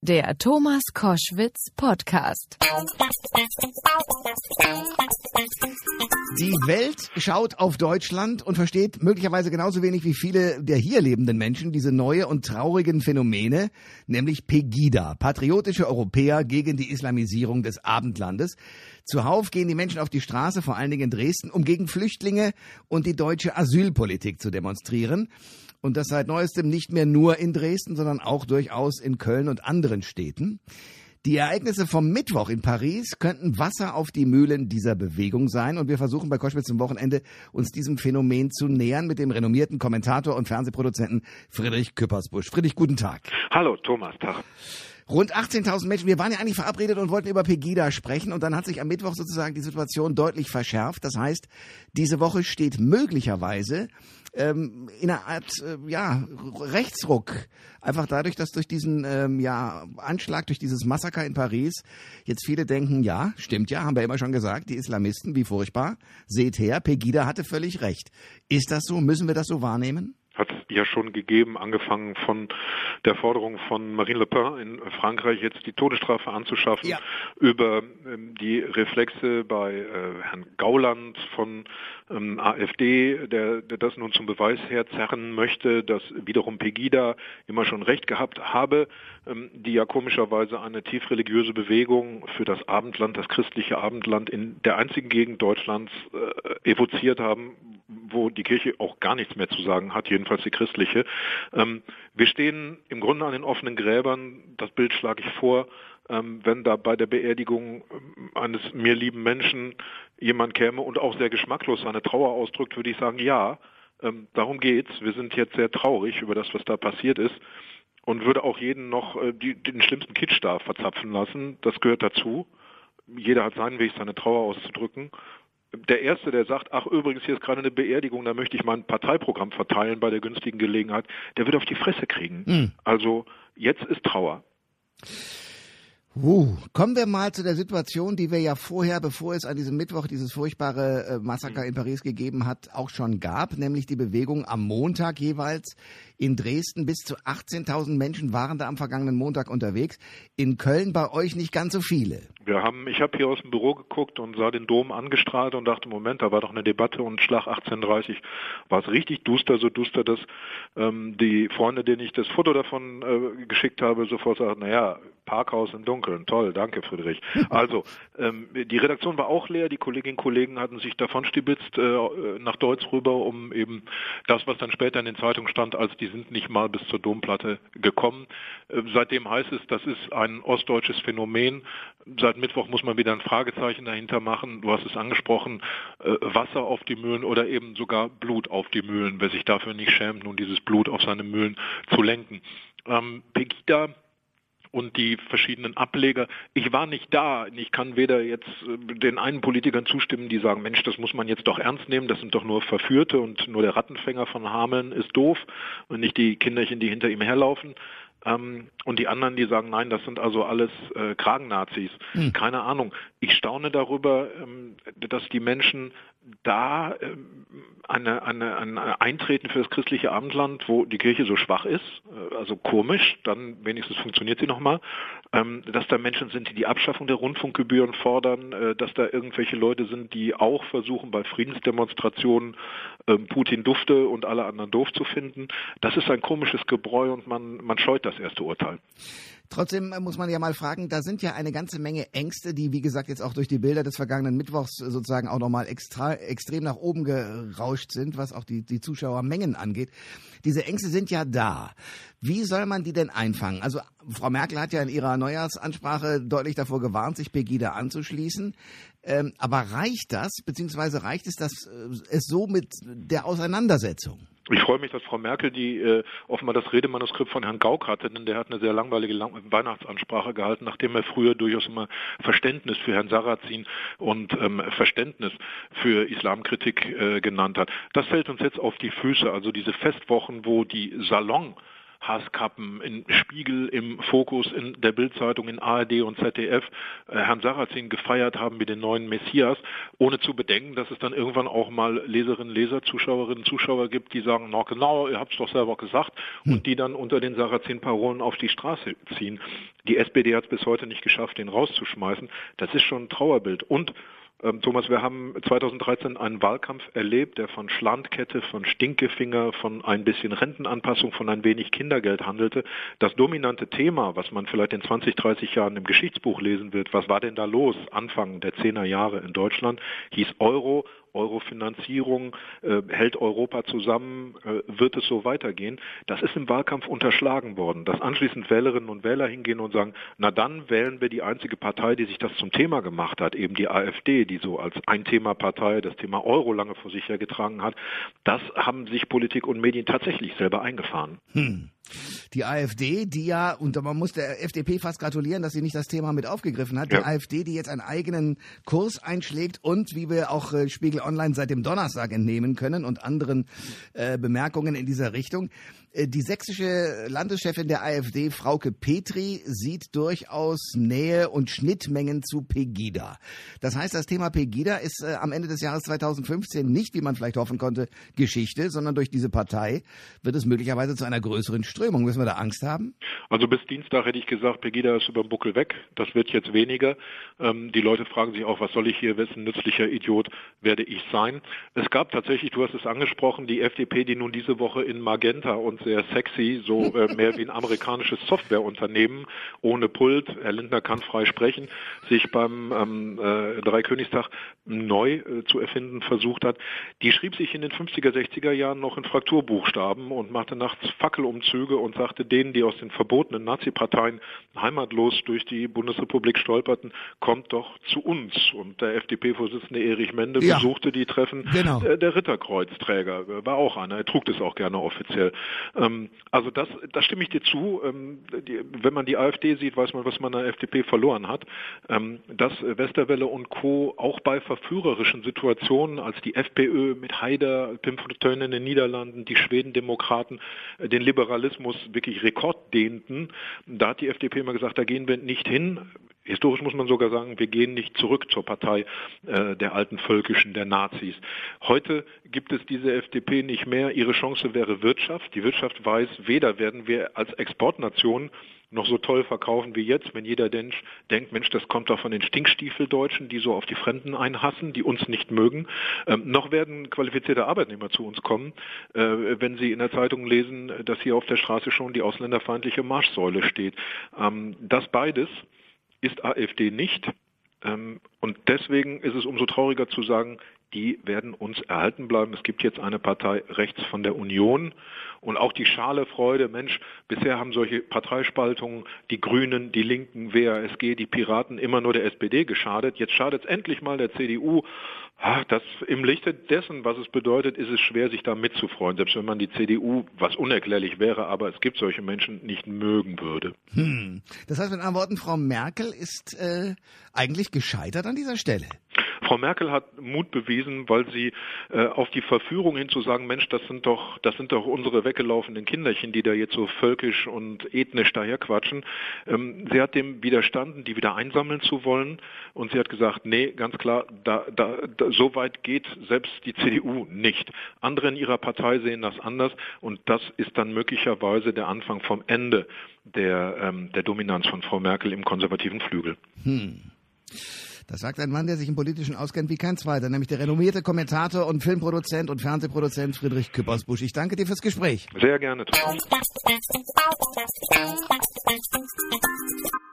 Der Thomas Koschwitz Podcast. Die Welt schaut auf Deutschland und versteht möglicherweise genauso wenig wie viele der hier lebenden Menschen diese neue und traurigen Phänomene, nämlich Pegida, patriotische Europäer gegen die Islamisierung des Abendlandes. Zuhauf gehen die Menschen auf die Straße, vor allen Dingen in Dresden, um gegen Flüchtlinge und die deutsche Asylpolitik zu demonstrieren. Und das seit neuestem nicht mehr nur in Dresden, sondern auch durchaus in Köln und anderen Städten. Die Ereignisse vom Mittwoch in Paris könnten Wasser auf die Mühlen dieser Bewegung sein und wir versuchen bei Koschwitz zum Wochenende uns diesem Phänomen zu nähern mit dem renommierten Kommentator und Fernsehproduzenten Friedrich Küppersbusch. Friedrich, guten Tag. Hallo Thomas, Tag. Rund 18.000 Menschen. Wir waren ja eigentlich verabredet und wollten über Pegida sprechen und dann hat sich am Mittwoch sozusagen die Situation deutlich verschärft. Das heißt, diese Woche steht möglicherweise ähm, in einer Art äh, ja, Rechtsruck. Einfach dadurch, dass durch diesen ähm, ja, Anschlag, durch dieses Massaker in Paris jetzt viele denken, ja, stimmt ja, haben wir immer schon gesagt, die Islamisten, wie furchtbar. Seht her, Pegida hatte völlig recht. Ist das so? Müssen wir das so wahrnehmen? Ja schon gegeben, angefangen von der Forderung von Marine Le Pen in Frankreich jetzt die Todesstrafe anzuschaffen, ja. über ähm, die Reflexe bei äh, Herrn Gauland von ähm, AfD, der, der das nun zum Beweis herzerren möchte, dass wiederum Pegida immer schon recht gehabt habe, ähm, die ja komischerweise eine tief religiöse Bewegung für das Abendland, das christliche Abendland in der einzigen Gegend Deutschlands äh, evoziert haben, wo die Kirche auch gar nichts mehr zu sagen hat, jedenfalls die christliche. Ähm, wir stehen im Grunde an den offenen Gräbern, das Bild schlage ich vor, ähm, wenn da bei der Beerdigung ähm, eines mir lieben Menschen jemand käme und auch sehr geschmacklos seine Trauer ausdrückt, würde ich sagen, ja, darum geht's. Wir sind jetzt sehr traurig über das, was da passiert ist und würde auch jeden noch äh, die, den schlimmsten Kitsch da verzapfen lassen. Das gehört dazu. Jeder hat seinen Weg, seine Trauer auszudrücken der Erste, der sagt, ach übrigens, hier ist gerade eine Beerdigung, da möchte ich mein Parteiprogramm verteilen bei der günstigen Gelegenheit, der wird auf die Fresse kriegen. Mhm. Also jetzt ist Trauer. Uh, kommen wir mal zu der Situation, die wir ja vorher, bevor es an diesem Mittwoch dieses furchtbare äh, Massaker in Paris gegeben hat, auch schon gab, nämlich die Bewegung am Montag jeweils in Dresden. Bis zu 18.000 Menschen waren da am vergangenen Montag unterwegs. In Köln bei euch nicht ganz so viele. Wir haben, ich habe hier aus dem Büro geguckt und sah den Dom angestrahlt und dachte, Moment, da war doch eine Debatte und Schlag 1830 war es richtig duster, so duster, dass ähm, die Freunde, denen ich das Foto davon äh, geschickt habe, sofort sagten, naja, Parkhaus im Dunkeln, toll, danke Friedrich. Also, ähm, die Redaktion war auch leer, die Kolleginnen und Kollegen hatten sich davon stibitzt äh, nach Deutsch rüber, um eben das, was dann später in den Zeitungen stand, als die sind nicht mal bis zur Domplatte gekommen. Äh, seitdem heißt es, das ist ein ostdeutsches Phänomen. Seit Mittwoch muss man wieder ein Fragezeichen dahinter machen. Du hast es angesprochen, äh, Wasser auf die Mühlen oder eben sogar Blut auf die Mühlen. Wer sich dafür nicht schämt, nun dieses Blut auf seine Mühlen zu lenken. Ähm, Pegida und die verschiedenen Ableger. Ich war nicht da. Ich kann weder jetzt äh, den einen Politikern zustimmen, die sagen, Mensch, das muss man jetzt doch ernst nehmen, das sind doch nur Verführte und nur der Rattenfänger von Hameln ist doof und nicht die Kinderchen, die hinter ihm herlaufen. Ähm, und die anderen, die sagen, nein, das sind also alles äh, Kragennazis. Hm. Keine Ahnung. Ich staune darüber, ähm, dass die Menschen da ähm, eine, eine, ein Eintreten für das christliche Abendland, wo die Kirche so schwach ist, äh, also komisch, dann wenigstens funktioniert sie nochmal, ähm, dass da Menschen sind, die die Abschaffung der Rundfunkgebühren fordern, äh, dass da irgendwelche Leute sind, die auch versuchen, bei Friedensdemonstrationen ähm, Putin dufte und alle anderen doof zu finden. Das ist ein komisches Gebräu und man, man scheut das erste Urteil. Trotzdem äh, muss man ja mal fragen, da sind ja eine ganze Menge Ängste, die, wie gesagt, jetzt auch durch die Bilder des vergangenen Mittwochs sozusagen auch nochmal extra, extrem nach oben gerauscht sind, was auch die, die Zuschauermengen angeht. Diese Ängste sind ja da. Wie soll man die denn einfangen? Also Frau Merkel hat ja in ihrer Neujahrsansprache deutlich davor gewarnt, sich Pegida anzuschließen. Ähm, aber reicht das, beziehungsweise reicht es, dass äh, es so mit der Auseinandersetzung? Ich freue mich, dass Frau Merkel die äh, offenbar das Redemanuskript von Herrn Gauck hatte, denn der hat eine sehr langweilige Lang Weihnachtsansprache gehalten, nachdem er früher durchaus immer Verständnis für Herrn Sarrazin und ähm, Verständnis für Islamkritik äh, genannt hat. Das fällt uns jetzt auf die Füße, also diese Festwochen, wo die Salon Hasskappen, in Spiegel, im Fokus, in der Bildzeitung, in ARD und ZDF äh, Herrn Sarrazin gefeiert haben wie den neuen Messias, ohne zu bedenken, dass es dann irgendwann auch mal Leserinnen, Leser, Zuschauerinnen, Zuschauer gibt, die sagen, na genau, ihr habt es doch selber gesagt, hm. und die dann unter den Sarrazin-Parolen auf die Straße ziehen. Die SPD hat es bis heute nicht geschafft, den rauszuschmeißen. Das ist schon ein Trauerbild. Und ähm, Thomas, wir haben 2013 einen Wahlkampf erlebt, der von Schlandkette, von Stinkefinger, von ein bisschen Rentenanpassung, von ein wenig Kindergeld handelte. Das dominante Thema, was man vielleicht in 20, 30 Jahren im Geschichtsbuch lesen wird, was war denn da los Anfang der 10er Jahre in Deutschland, hieß Euro Eurofinanzierung, äh, hält Europa zusammen, äh, wird es so weitergehen. Das ist im Wahlkampf unterschlagen worden, dass anschließend Wählerinnen und Wähler hingehen und sagen, na dann wählen wir die einzige Partei, die sich das zum Thema gemacht hat, eben die AfD, die so als Ein-Thema-Partei das Thema Euro lange vor sich hergetragen hat. Das haben sich Politik und Medien tatsächlich selber eingefahren. Hm. Die AfD, die ja, und man muss der FDP fast gratulieren, dass sie nicht das Thema mit aufgegriffen hat, ja. die AfD, die jetzt einen eigenen Kurs einschlägt und wie wir auch äh, Spiegel Online seit dem Donnerstag entnehmen können und anderen äh, Bemerkungen in dieser Richtung, die sächsische Landeschefin der AfD, Frauke Petri, sieht durchaus Nähe und Schnittmengen zu Pegida. Das heißt, das Thema Pegida ist äh, am Ende des Jahres 2015 nicht, wie man vielleicht hoffen konnte, Geschichte, sondern durch diese Partei wird es möglicherweise zu einer größeren Strömung. Müssen wir da Angst haben? Also bis Dienstag hätte ich gesagt, Pegida ist über den Buckel weg. Das wird jetzt weniger. Ähm, die Leute fragen sich auch, was soll ich hier, wessen nützlicher Idiot werde ich sein? Es gab tatsächlich, du hast es angesprochen, die FDP, die nun diese Woche in Magenta und sehr sexy, so äh, mehr wie ein amerikanisches Softwareunternehmen ohne Pult. Herr Lindner kann frei sprechen, sich beim ähm, äh, Dreikönigstag neu äh, zu erfinden versucht hat. Die schrieb sich in den 50er, 60er Jahren noch in Frakturbuchstaben und machte nachts Fackelumzüge und sagte denen, die aus den verbotenen Nazi-Parteien heimatlos durch die Bundesrepublik stolperten, kommt doch zu uns. Und der FDP-Vorsitzende Erich Mende ja. besuchte die Treffen genau. äh, der Ritterkreuzträger, war auch einer, er trug das auch gerne offiziell. Ähm, also das, da stimme ich dir zu. Ähm, wenn man die AfD sieht, weiß man, was man an der FDP verloren hat. Ähm, dass Westerwelle und Co. auch bei verführerischen Situationen, als die FPÖ mit Haider, Pim Fortuyn in den Niederlanden, die Schwedendemokraten äh, den Liberalismus wirklich rekorddehnten, da hat die FDP immer gesagt, da gehen wir nicht hin. Historisch muss man sogar sagen, wir gehen nicht zurück zur Partei äh, der alten Völkischen, der Nazis. Heute gibt es diese FDP nicht mehr. Ihre Chance wäre Wirtschaft. Die Wirtschaft weiß, weder werden wir als Exportnation noch so toll verkaufen wie jetzt, wenn jeder denkt, denkt, Mensch, das kommt doch von den Stinkstiefeldeutschen, die so auf die Fremden einhassen, die uns nicht mögen. Ähm, noch werden qualifizierte Arbeitnehmer zu uns kommen, äh, wenn sie in der Zeitung lesen, dass hier auf der Straße schon die ausländerfeindliche Marschsäule steht. Ähm, das beides ist AfD nicht. Ähm, und deswegen ist es umso trauriger zu sagen, die werden uns erhalten bleiben. Es gibt jetzt eine Partei rechts von der Union und auch die schale Freude, Mensch, bisher haben solche Parteispaltungen die Grünen, die Linken, WASG, die Piraten immer nur der SPD geschadet. Jetzt schadet es endlich mal der CDU. Das im Lichte dessen, was es bedeutet, ist es schwer, sich da mitzufreuen, selbst wenn man die CDU, was unerklärlich wäre, aber es gibt solche Menschen, nicht mögen würde. Hm. Das heißt mit anderen Worten, Frau Merkel ist äh, eigentlich gescheitert an dieser Stelle. Frau Merkel hat Mut bewiesen, weil sie äh, auf die Verführung hin zu sagen, Mensch, das sind doch, das sind doch unsere weggelaufenen Kinderchen, die da jetzt so völkisch und ethnisch daherquatschen. Ähm, sie hat dem widerstanden, die wieder einsammeln zu wollen. Und sie hat gesagt, nee, ganz klar, da, da, da, so weit geht selbst die CDU nicht. Andere in ihrer Partei sehen das anders und das ist dann möglicherweise der Anfang vom Ende der, ähm, der Dominanz von Frau Merkel im konservativen Flügel. Hm. Das sagt ein Mann, der sich im Politischen auskennt wie kein zweiter, nämlich der renommierte Kommentator und Filmproduzent und Fernsehproduzent Friedrich Küppersbusch. Ich danke dir fürs Gespräch. Sehr gerne.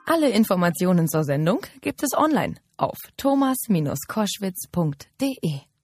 Alle Informationen zur Sendung gibt es online auf thomas-koschwitz.de.